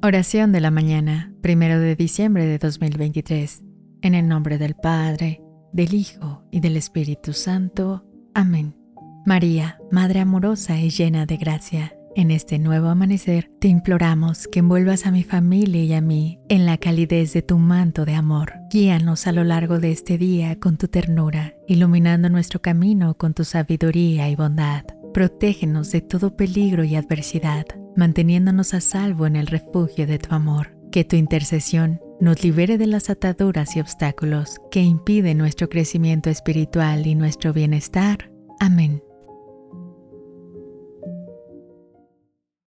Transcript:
Oración de la mañana, primero de diciembre de 2023. En el nombre del Padre, del Hijo y del Espíritu Santo. Amén. María, Madre amorosa y llena de gracia, en este nuevo amanecer te imploramos que envuelvas a mi familia y a mí en la calidez de tu manto de amor. Guíanos a lo largo de este día con tu ternura, iluminando nuestro camino con tu sabiduría y bondad. Protégenos de todo peligro y adversidad manteniéndonos a salvo en el refugio de tu amor. Que tu intercesión nos libere de las ataduras y obstáculos que impiden nuestro crecimiento espiritual y nuestro bienestar. Amén.